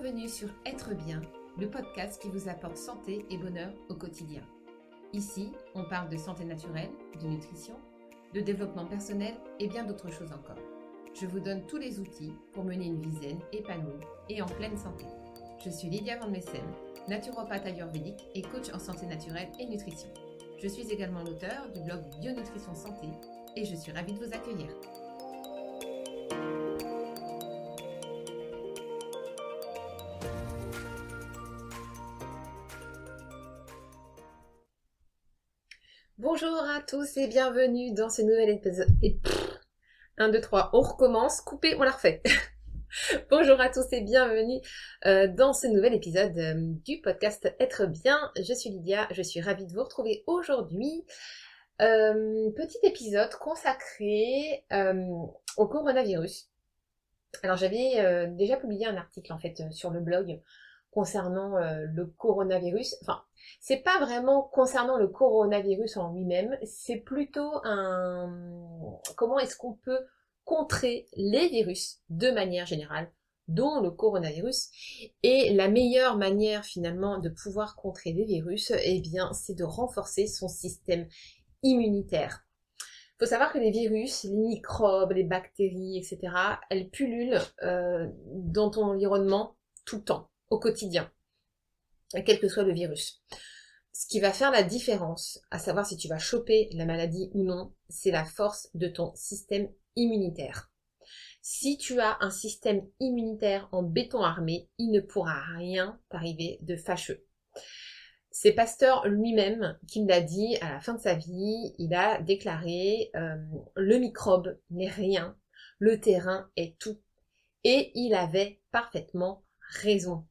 Bienvenue sur Être bien, le podcast qui vous apporte santé et bonheur au quotidien. Ici, on parle de santé naturelle, de nutrition, de développement personnel et bien d'autres choses encore. Je vous donne tous les outils pour mener une vie zen, épanouie et en pleine santé. Je suis Lydia Van Messem, naturopathe ayurvédique et coach en santé naturelle et nutrition. Je suis également l'auteur du blog Bionutrition Santé et je suis ravie de vous accueillir. Bonjour à tous et bienvenue dans ce nouvel épisode. Et 1, 2, 3, on recommence, coupé, on la refait. Bonjour à tous et bienvenue euh, dans ce nouvel épisode euh, du podcast Être bien. Je suis Lydia, je suis ravie de vous retrouver aujourd'hui. Euh, petit épisode consacré au coronavirus. Alors j'avais déjà publié un article en fait sur le blog concernant le coronavirus. Enfin, c'est pas vraiment concernant le coronavirus en lui-même, c'est plutôt un comment est-ce qu'on peut contrer les virus de manière générale, dont le coronavirus. Et la meilleure manière finalement de pouvoir contrer les virus, eh bien, c'est de renforcer son système immunitaire. Il faut savoir que les virus, les microbes, les bactéries, etc., elles pullulent euh, dans ton environnement tout le temps, au quotidien quel que soit le virus. Ce qui va faire la différence, à savoir si tu vas choper la maladie ou non, c'est la force de ton système immunitaire. Si tu as un système immunitaire en béton armé, il ne pourra rien t'arriver de fâcheux. C'est Pasteur lui-même qui l'a dit à la fin de sa vie. Il a déclaré euh, le microbe n'est rien, le terrain est tout. Et il avait parfaitement raison.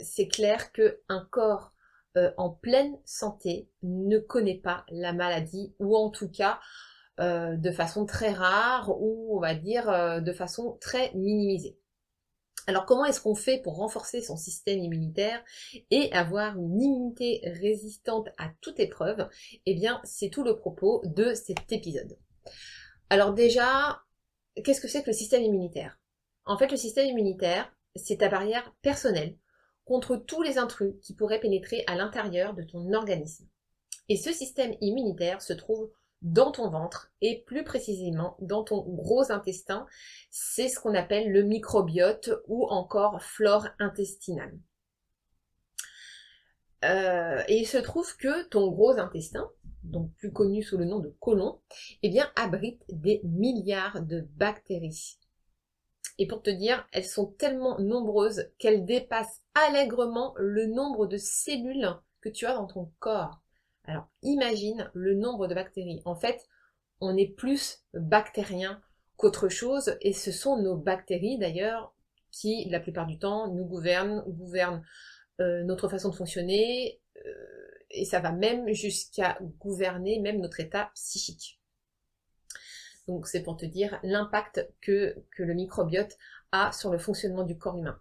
C'est clair qu'un corps euh, en pleine santé ne connaît pas la maladie, ou en tout cas euh, de façon très rare, ou on va dire euh, de façon très minimisée. Alors comment est-ce qu'on fait pour renforcer son système immunitaire et avoir une immunité résistante à toute épreuve? Eh bien, c'est tout le propos de cet épisode. Alors déjà, qu'est-ce que c'est que le système immunitaire? En fait, le système immunitaire, c'est ta barrière personnelle contre tous les intrus qui pourraient pénétrer à l'intérieur de ton organisme. Et ce système immunitaire se trouve dans ton ventre et plus précisément dans ton gros intestin. C'est ce qu'on appelle le microbiote ou encore flore intestinale. Euh, et il se trouve que ton gros intestin, donc plus connu sous le nom de côlon, eh bien abrite des milliards de bactéries. Et pour te dire, elles sont tellement nombreuses qu'elles dépassent allègrement le nombre de cellules que tu as dans ton corps. Alors imagine le nombre de bactéries. En fait, on est plus bactérien qu'autre chose et ce sont nos bactéries d'ailleurs qui, la plupart du temps, nous gouvernent, gouvernent euh, notre façon de fonctionner euh, et ça va même jusqu'à gouverner même notre état psychique. Donc c'est pour te dire l'impact que, que le microbiote a sur le fonctionnement du corps humain.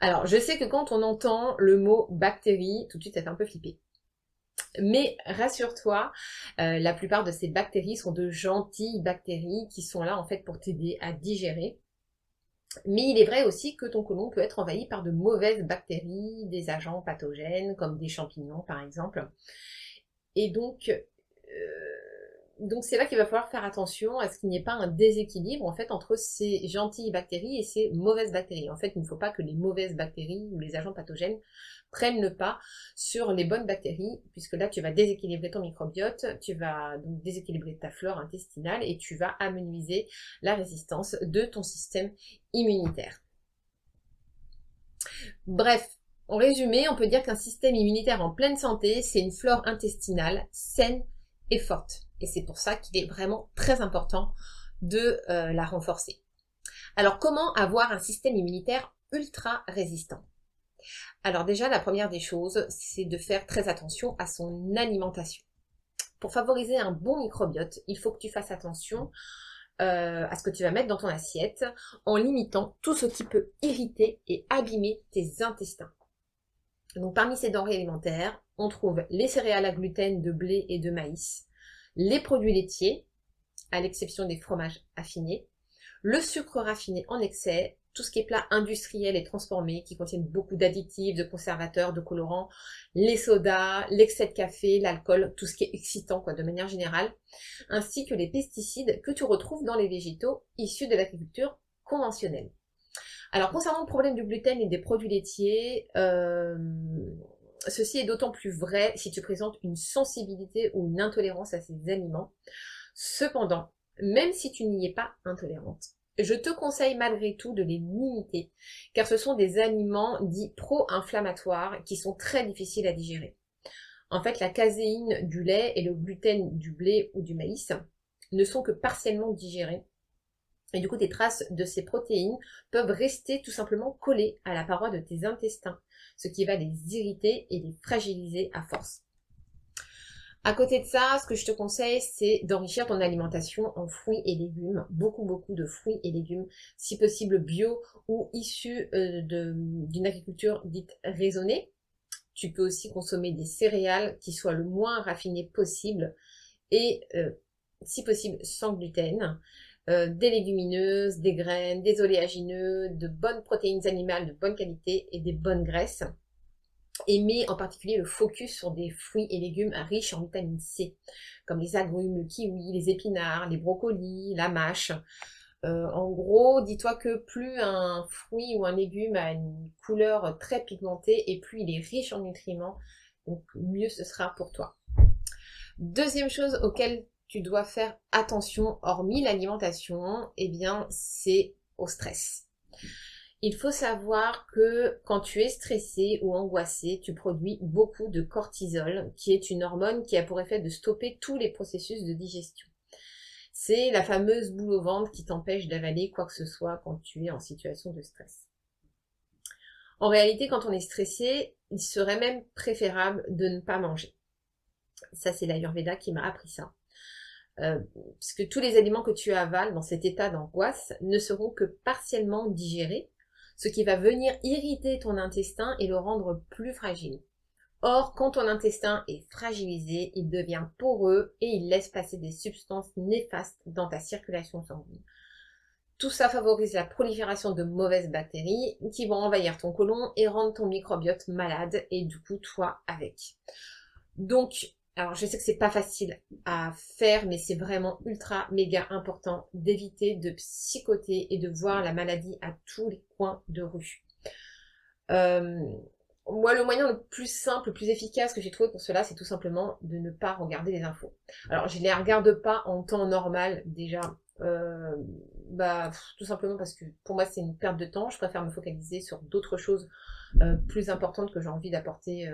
Alors, je sais que quand on entend le mot bactérie, tout de suite, ça fait un peu flipper. Mais rassure-toi, euh, la plupart de ces bactéries sont de gentilles bactéries qui sont là en fait pour t'aider à digérer. Mais il est vrai aussi que ton côlon peut être envahi par de mauvaises bactéries, des agents pathogènes comme des champignons par exemple. Et donc, euh, donc c'est là qu'il va falloir faire attention à ce qu'il n'y ait pas un déséquilibre en fait entre ces gentilles bactéries et ces mauvaises bactéries. En fait, il ne faut pas que les mauvaises bactéries ou les agents pathogènes prennent le pas sur les bonnes bactéries, puisque là tu vas déséquilibrer ton microbiote, tu vas déséquilibrer ta flore intestinale et tu vas amenuiser la résistance de ton système immunitaire. Bref, en résumé, on peut dire qu'un système immunitaire en pleine santé, c'est une flore intestinale saine et forte. Et c'est pour ça qu'il est vraiment très important de euh, la renforcer. Alors comment avoir un système immunitaire ultra résistant? Alors déjà, la première des choses, c'est de faire très attention à son alimentation. Pour favoriser un bon microbiote, il faut que tu fasses attention euh, à ce que tu vas mettre dans ton assiette en limitant tout ce qui peut irriter et abîmer tes intestins. Donc parmi ces denrées alimentaires, on trouve les céréales à gluten de blé et de maïs, les produits laitiers, à l'exception des fromages affinés, le sucre raffiné en excès tout ce qui est plat industriel et transformé, qui contiennent beaucoup d'additifs, de conservateurs, de colorants, les sodas, l'excès de café, l'alcool, tout ce qui est excitant quoi, de manière générale, ainsi que les pesticides que tu retrouves dans les végétaux issus de l'agriculture conventionnelle. Alors concernant le problème du gluten et des produits laitiers, euh, ceci est d'autant plus vrai si tu présentes une sensibilité ou une intolérance à ces aliments. Cependant, même si tu n'y es pas intolérante, je te conseille malgré tout de les limiter, car ce sont des aliments dits pro-inflammatoires qui sont très difficiles à digérer. En fait, la caséine du lait et le gluten du blé ou du maïs ne sont que partiellement digérés. Et du coup, des traces de ces protéines peuvent rester tout simplement collées à la paroi de tes intestins, ce qui va les irriter et les fragiliser à force. À côté de ça, ce que je te conseille, c'est d'enrichir ton alimentation en fruits et légumes, beaucoup beaucoup de fruits et légumes, si possible bio ou issus euh, d'une agriculture dite raisonnée. Tu peux aussi consommer des céréales qui soient le moins raffinées possible et euh, si possible sans gluten. Euh, des légumineuses, des graines, des oléagineux, de bonnes protéines animales de bonne qualité et des bonnes graisses et met en particulier le focus sur des fruits et légumes riches en vitamine C, comme les agrumes, le kiwi, les épinards, les brocolis, la mâche. Euh, en gros, dis-toi que plus un fruit ou un légume a une couleur très pigmentée et plus il est riche en nutriments, donc mieux ce sera pour toi. Deuxième chose auquel tu dois faire attention, hormis l'alimentation, eh bien, c'est au stress. Il faut savoir que quand tu es stressé ou angoissé, tu produis beaucoup de cortisol, qui est une hormone qui a pour effet de stopper tous les processus de digestion. C'est la fameuse boule au ventre qui t'empêche d'avaler quoi que ce soit quand tu es en situation de stress. En réalité, quand on est stressé, il serait même préférable de ne pas manger. Ça, c'est l'Ayurveda qui m'a appris ça. Euh, puisque tous les aliments que tu avales dans cet état d'angoisse ne seront que partiellement digérés, ce qui va venir irriter ton intestin et le rendre plus fragile. Or, quand ton intestin est fragilisé, il devient poreux et il laisse passer des substances néfastes dans ta circulation sanguine. Tout ça favorise la prolifération de mauvaises bactéries qui vont envahir ton côlon et rendre ton microbiote malade et du coup toi avec. Donc alors je sais que c'est pas facile à faire, mais c'est vraiment ultra méga important d'éviter de psychoter et de voir la maladie à tous les coins de rue. Euh, moi, le moyen le plus simple, le plus efficace que j'ai trouvé pour cela, c'est tout simplement de ne pas regarder les infos. Alors, je ne les regarde pas en temps normal déjà. Euh, bah, tout simplement parce que pour moi, c'est une perte de temps. Je préfère me focaliser sur d'autres choses euh, plus importantes que j'ai envie d'apporter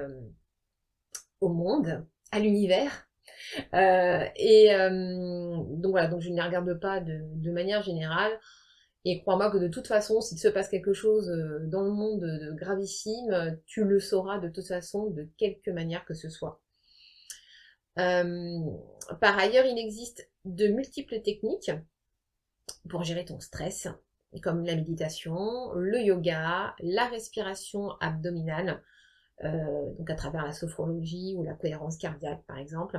au monde à l'univers. Euh, et euh, donc voilà, donc je ne les regarde pas de, manière générale. Et crois-moi que de toute façon, s'il se passe quelque chose euh, dans le monde de gravissime, tu le sauras de toute façon de quelque manière que ce soit. par ailleurs, il existe de multiples techniques pour gérer ton stress, comme la méditation, le yoga, la respiration abdominale, euh, donc à travers la sophrologie ou la cohérence cardiaque par exemple.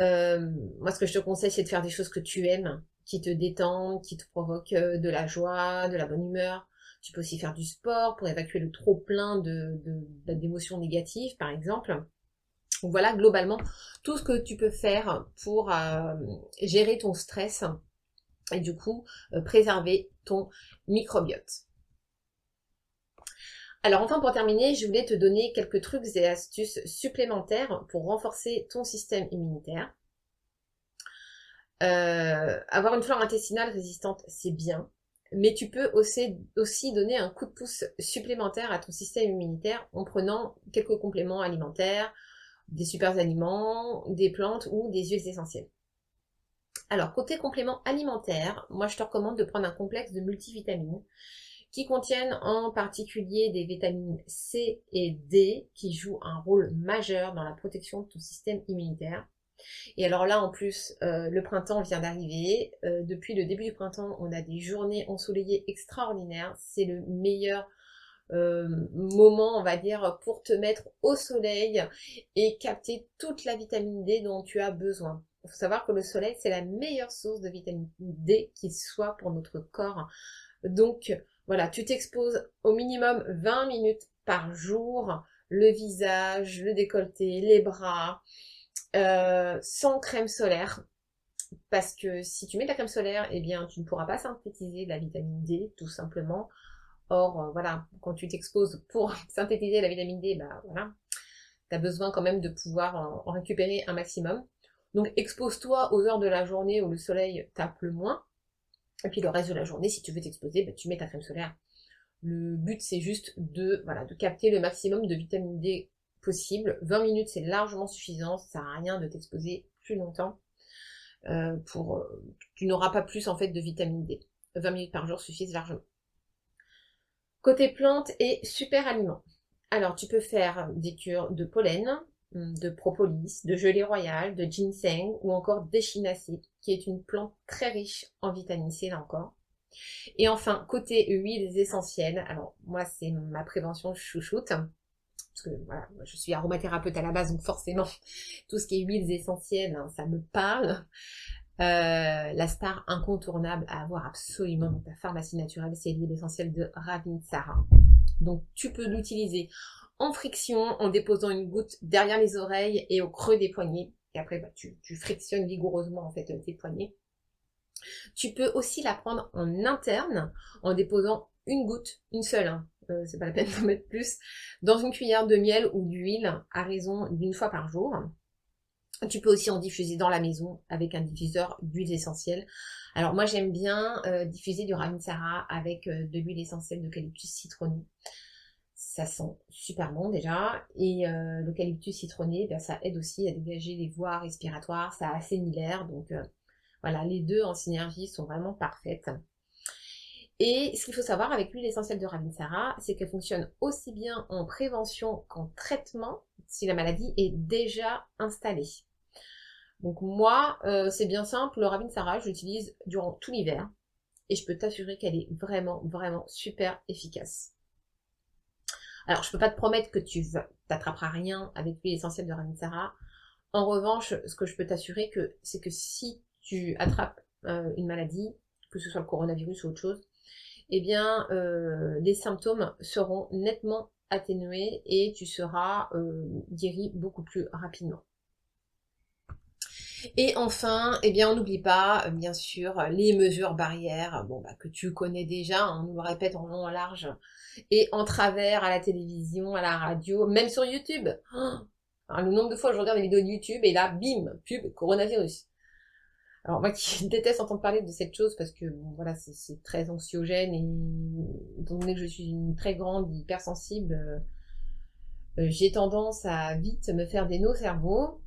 Euh, moi ce que je te conseille c'est de faire des choses que tu aimes, qui te détendent, qui te provoquent euh, de la joie, de la bonne humeur. Tu peux aussi faire du sport pour évacuer le trop plein de, d'émotions négatives par exemple. Donc voilà globalement tout ce que tu peux faire pour gérer ton stress et du coup préserver ton microbiote. Alors enfin pour terminer, je voulais te donner quelques trucs et astuces supplémentaires pour renforcer ton système immunitaire. Euh, avoir une flore intestinale résistante, c'est bien, mais tu peux aussi, aussi donner un coup de pouce supplémentaire à ton système immunitaire en prenant quelques compléments alimentaires, des super aliments, des plantes ou des huiles essentielles. Alors, côté complément alimentaire, moi je te recommande de prendre un complexe de multivitamines qui contiennent en particulier des vitamines C et D qui jouent un rôle majeur dans la protection de ton système immunitaire. Et alors là, en plus, euh, le printemps vient d'arriver. Euh, depuis le début du printemps, on a des journées ensoleillées extraordinaires. C'est le meilleur euh, moment, on va dire, pour te mettre au soleil et capter toute la vitamine D dont tu as besoin. Il faut savoir que le soleil, c'est la meilleure source de vitamine D qui soit pour notre corps. Donc, Voilà, tu t'exposes au minimum 20 minutes par jour, le visage, le décolleté, les bras, euh, sans crème solaire. Parce que si tu mets de la crème solaire, eh bien, tu ne pourras pas synthétiser la vitamine D, tout simplement. Or, euh, voilà, quand tu t'exposes pour synthétiser la vitamine D, bah voilà, tu as besoin quand même de pouvoir en, récupérer un maximum. Donc, expose-toi aux heures de la journée où le soleil tape le moins. Et puis le reste de la journée, si tu veux t'exposer, bah, tu mets ta crème solaire. Le but, c'est juste de, voilà, de capter le maximum de vitamine D possible. 20 minutes, c'est largement suffisant. Ça sert à rien de t'exposer plus longtemps. Euh, pour, euh, tu n'auras pas plus en fait de vitamine D. 20 minutes par jour suffisent largement. Côté plantes et super aliments. Alors tu peux faire des cures de pollen, de propolis, de gelée royale, de ginseng ou encore d'échinacée, qui est une plante très riche en vitamine C là encore. Et enfin, côté huiles essentielles, alors moi c'est ma prévention chouchoute, parce que voilà, je suis aromathérapeute à la base, donc forcément tout ce qui est huiles essentielles, hein, ça me parle. Euh, la star incontournable à avoir absolument dans ta pharmacie naturelle, c'est l'huile essentielle de Ravinsara. Donc tu peux l'utiliser friction en déposant une goutte derrière les oreilles et au creux des poignets. Et après, bah, tu, frictionnes vigoureusement en fait tes poignets. Tu peux aussi la prendre en interne en déposant une goutte, une seule, hein. euh, c'est pas la peine d'en mettre plus, dans une cuillère de miel ou d'huile à raison d'une fois par jour. Tu peux aussi en diffuser dans la maison avec un diffuseur d'huile essentielle. Alors moi j'aime bien euh, diffuser du Ravinsara avec euh, de l'huile essentielle d'eucalyptus citronné ça sent super bon déjà. Et euh, l'eucalyptus citronné, ben, ça aide aussi à dégager les voies respiratoires, ça assainit l'air. Donc euh, voilà, les deux en synergie sont vraiment parfaites. Et ce qu'il faut savoir avec l'huile essentielle de Ravinsara, c'est qu'elle fonctionne aussi bien en prévention qu'en traitement si la maladie est déjà installée. Donc moi, euh, c'est bien simple, le Ravinsara, je l'utilise durant tout l'hiver et je peux t'assurer qu'elle est vraiment, vraiment super efficace. Alors, je peux pas te promettre que tu t'attraperas rien avec l'huile essentielle de Ravinsara. En revanche, ce que je peux t'assurer que c'est que si tu attrapes euh, une maladie, que ce soit le coronavirus ou autre chose, eh bien, euh, les symptômes seront nettement atténués et tu seras euh, guéri beaucoup plus rapidement. Et enfin, eh bien, on n'oublie pas, bien sûr, les mesures barrières, bon, bah, que tu connais déjà, on nous le répète en long, en large, et en travers à la télévision, à la radio, même sur YouTube. Oh le nombre de fois je regarde des vidéos de YouTube et là, bim, pub, coronavirus. Alors moi qui déteste entendre parler de cette chose parce que bon, voilà c'est très anxiogène et étant donné que je suis une très grande hypersensible, euh, euh, j'ai tendance à vite me faire des nœuds cerveau.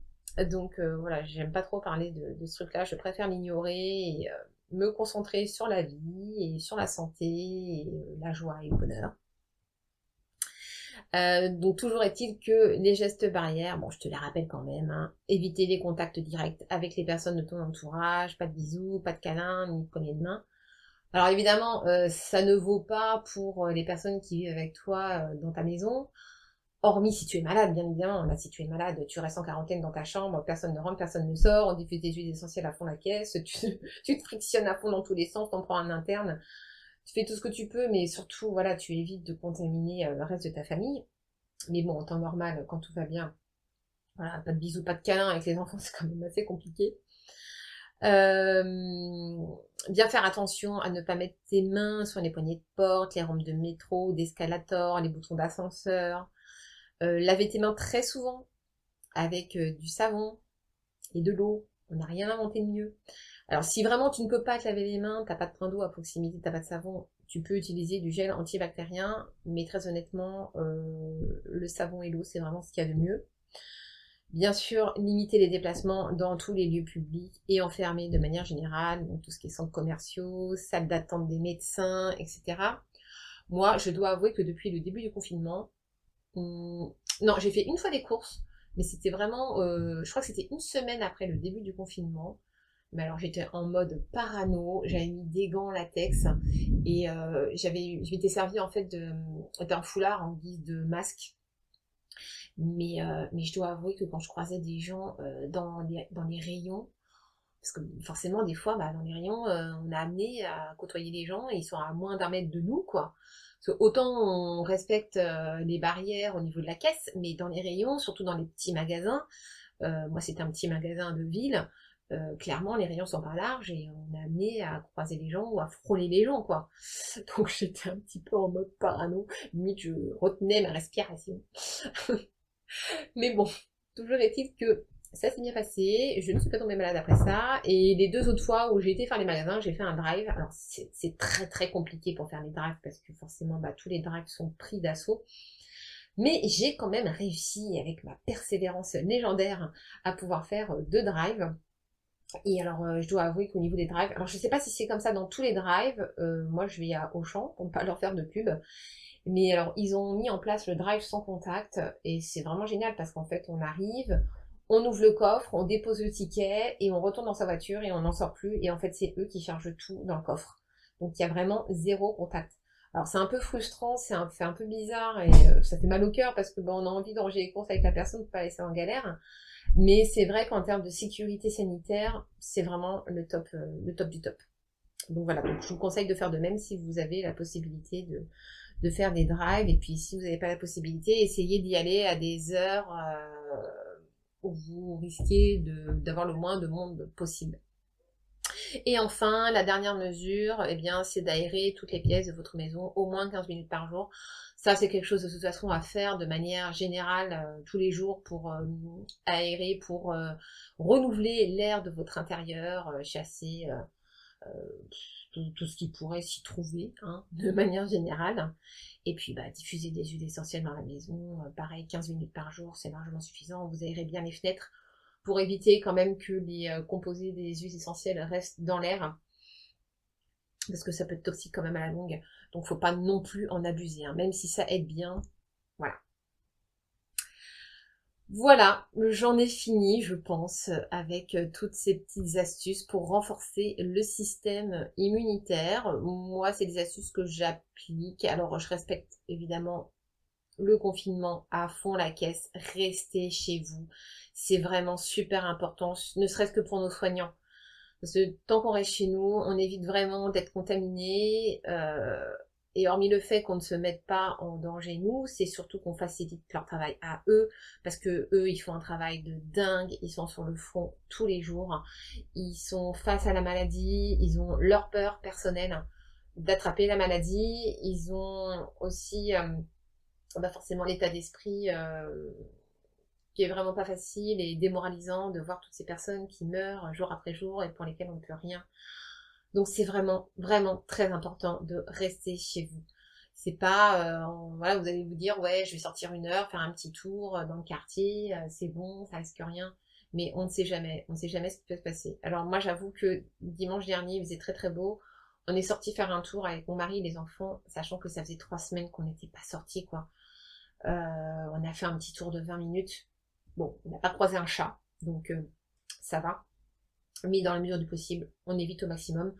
Donc euh, voilà, j'aime pas trop parler de, ce truc-là, je préfère l'ignorer et me concentrer sur la vie et sur la santé et la joie et le bonheur. Euh, donc toujours est-il que les gestes barrières, bon je te les rappelle quand même, hein, éviter les contacts directs avec les personnes de ton entourage, pas de bisous, pas de câlins, ni de poignées de main. Alors évidemment, euh, ça ne vaut pas pour les personnes qui vivent avec toi euh, dans ta maison. Hormis si tu es malade, bien évidemment. Là, si tu es malade, tu restes en quarantaine dans ta chambre, personne ne rentre, personne ne sort, on diffuse des huiles essentielles à fond la caisse, tu, te frictionnes à fond dans tous les sens, t'en prends un interne, tu fais tout ce que tu peux, mais surtout, voilà, tu évites de contaminer euh, le reste de ta famille. Mais bon, en temps normal, quand tout va bien, voilà, pas de bisous, pas de câlins avec les enfants, c'est quand même assez compliqué. Euh, bien faire attention à ne pas mettre tes mains sur les poignées de porte, les rampes de métro, d'escalator, les boutons d'ascenseur. Euh, laver tes mains très souvent avec euh, du savon et de l'eau. On n'a rien inventé de mieux. Alors si vraiment tu ne peux pas te laver les mains, t'as pas de point d'eau à proximité, t'as pas de savon, tu peux utiliser du gel antibactérien, mais très honnêtement, euh, le savon et l'eau, c'est vraiment ce qu'il y a de mieux. Bien sûr, limiter les déplacements dans tous les lieux publics et enfermer de manière générale, donc tout ce qui est centres commerciaux, salles d'attente des médecins, etc. Moi, je dois avouer que depuis le début du confinement, non, j'ai fait une fois des courses, mais c'était vraiment, euh, je crois que c'était une semaine après le début du confinement. Mais alors j'étais en mode parano, j'avais mis des gants latex et euh, j'avais, je m'étais servi en fait d'un foulard en guise de masque. Mais, euh, mais je dois avouer que quand je croisais des gens dans, les, dans les rayons, Parce que forcément, des fois, bah, dans les rayons, on a amené à côtoyer les gens et ils sont à moins d'un mètre de nous, quoi. Autant on respecte les barrières au niveau de la caisse, mais dans les rayons, surtout dans les petits magasins, moi c'était un petit magasin de ville, euh, clairement, les rayons sont pas larges et on est amené à croiser les gens ou à frôler les gens, quoi. Donc j'étais un petit peu en mode parano, limite je retenais ma respiration. Mais bon, toujours est-il que ça s'est bien passé, je ne suis pas tombée malade après ça, et les deux autres fois où j'ai été faire les magasins, j'ai fait un drive. Alors c'est très très compliqué pour faire les drives parce que forcément bah, tous les drives sont pris d'assaut. Mais j'ai quand même réussi avec ma persévérance légendaire à pouvoir faire deux drives et alors, euh, je dois avouer qu'au niveau des drives, alors je sais pas si c'est comme ça dans tous les drives, euh, moi je vais à Auchan pour ne pas leur faire de pub, mais alors ils ont mis en place le drive sans contact et c'est vraiment génial parce qu'en fait on arrive, on ouvre le coffre, on dépose le ticket et on retourne dans sa voiture et on n'en sort plus et en fait c'est eux qui chargent tout dans le coffre. Donc il y a vraiment zéro contact. Alors c'est un peu frustrant, c'est un, peu bizarre et euh, ça fait mal au cœur parce que ben, on a envie d'engager les courses avec la personne pour pas laisser en galère. Mais c'est vrai qu'en termes de sécurité sanitaire, c'est vraiment le top, euh, le top du top. Donc voilà, je vous conseille de faire de même si vous avez la possibilité de, faire des drives. Et puis si vous n'avez pas la possibilité, essayez d'y aller à des heures euh, vous risquez d'avoir le moins de monde possible. Et enfin, la dernière mesure, eh bien, c'est d'aérer toutes les pièces de votre maison au moins 15 minutes par jour. Ça, c'est quelque chose de toute façon à faire de manière générale euh, tous les jours pour euh, aérer, pour euh, renouveler l'air de votre intérieur, chasser tout, ce qui pourrait s'y trouver, hein, de manière générale. Et puis, bah, diffuser des huiles essentielles dans la maison, pareil, 15 minutes par jour, c'est largement suffisant. Vous aérez bien les fenêtres pour éviter quand même que les composés des huiles essentielles restent dans l'air parce que ça peut être toxique quand même à la longue. Donc faut pas non plus en abuser, hein. même si ça aide bien. Voilà. J'en ai fini, je pense, avec euh, toutes ces petites astuces pour renforcer le système immunitaire. Moi, c'est des astuces que j'applique. Alors, je respecte évidemment le confinement à fond la caisse. Restez chez vous. C'est vraiment super important, ne serait-ce que pour nos soignants. Parce que tant qu'on reste chez nous, on évite vraiment d'être contaminé. Euh, et hormis le fait qu'on ne se mette pas en danger nous, c'est surtout qu'on facilite leur travail à eux, parce que eux, ils font un travail de dingue, ils sont sur le front tous les jours, ils sont face à la maladie, ils ont leur peur personnelle d'attraper la maladie, ils ont aussi euh, bah forcément l'état d'esprit euh, qui est vraiment pas facile et démoralisant de voir toutes ces personnes qui meurent jour après jour et pour lesquelles on ne peut rien. Donc c'est vraiment, vraiment très important de rester chez vous. C'est pas, euh, voilà, vous allez vous dire, ouais, je vais sortir une heure, faire un petit tour dans le quartier, euh, c'est bon, ça risque rien. Mais on ne sait jamais, on ne sait jamais ce qui peut se passer. Alors moi, j'avoue que dimanche dernier, il faisait très très beau. On est sorti faire un tour avec mon mari et les enfants, sachant que ça faisait trois semaines qu'on n'était pas sortis, quoi. Euh, on a fait un petit tour de 20 minutes. Bon, on n'a pas croisé un chat, donc euh, ça va. Mais dans la mesure du possible, on évite au maximum.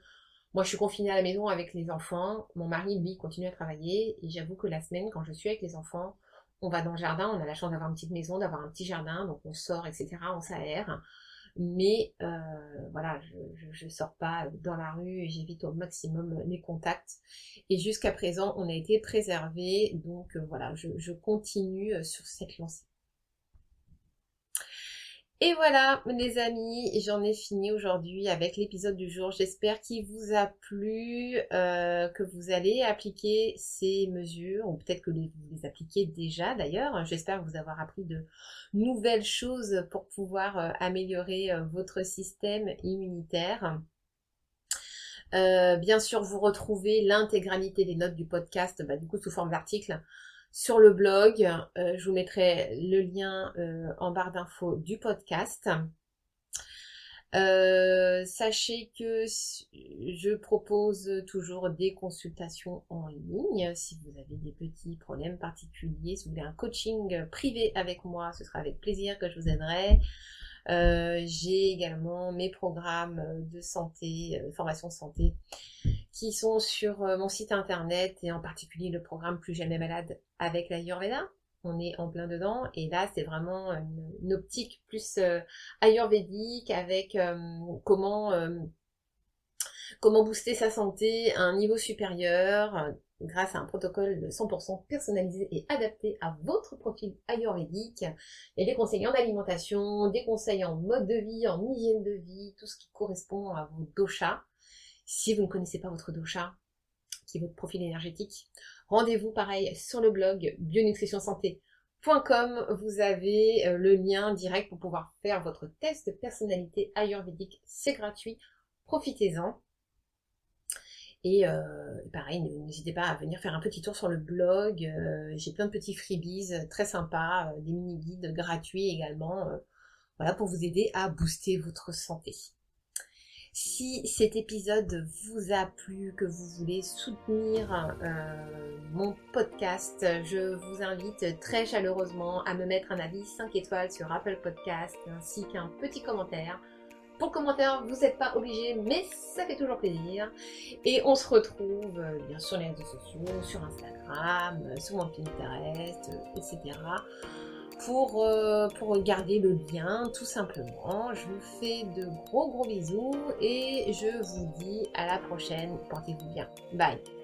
Moi, je suis confinée à la maison avec les enfants. Mon mari, lui, continue à travailler. Et j'avoue que la semaine, quand je suis avec les enfants, on va dans le jardin. On a la chance d'avoir une petite maison, d'avoir un petit jardin. Donc, on sort, etc. On s'aère. Mais euh, voilà, je ne sors pas dans la rue et j'évite au maximum les contacts. Et jusqu'à présent, on a été préservé. Donc, euh, voilà, je continue sur cette lancée. Et voilà, les amis, j'en ai fini aujourd'hui avec l'épisode du jour. J'espère qu'il vous a plu, euh, que vous allez appliquer ces mesures, ou peut-être que vous les appliquez déjà d'ailleurs. J'espère vous avoir appris de nouvelles choses pour pouvoir euh, améliorer euh, votre système immunitaire. bien sûr, vous retrouvez l'intégralité des notes du podcast, bah, du coup sous forme d'article sur le blog. Euh, je vous mettrai le lien euh, en barre d'infos du podcast. Euh, sachez que je propose toujours des consultations en ligne. Si vous avez des petits problèmes particuliers, si vous voulez un coaching privé avec moi, ce sera avec plaisir que je vous aiderai. J'ai également mes programmes de santé, formation santé, qui sont sur mon site internet et en particulier le programme Plus jamais malade avec la Yurveda. on est en plein dedans. Et là, c'est vraiment une, optique plus euh, ayurvédique avec euh, comment, euh, booster sa santé à un niveau supérieur grâce à un protocole de 100% personnalisé et adapté à votre profil ayurvédique. A des conseils en alimentation, des conseils en mode de vie, en hygiène de vie, tout ce qui correspond à vos doshas. Si vous ne connaissez pas votre dosha, qui est votre profil énergétique, rendez-vous pareil sur le blog bionutritionsanté.com. Vous avez euh, le lien direct pour pouvoir faire votre test de personnalité ayurvédique. C'est gratuit. Profitez-en. Et euh, pareil, n'hésitez pas à venir faire un petit tour sur le blog. Euh, j'ai plein de petits freebies très sympas, des mini-guides gratuits également. voilà, pour vous aider à booster votre santé. Si cet épisode vous a plu, que vous voulez soutenir euh, mon podcast, je vous invite très chaleureusement à me mettre un avis 5 étoiles sur Apple Podcast ainsi qu'un petit commentaire. Pour commentaire, vous n'êtes pas obligé, mais ça fait toujours plaisir. Et on se retrouve euh, bien sur les réseaux sociaux, sur Instagram, sur mon Pinterest, etc pour, euh, pour garder le lien tout simplement. Je vous fais de gros gros bisous et je vous dis à la prochaine. Portez-vous bien. Bye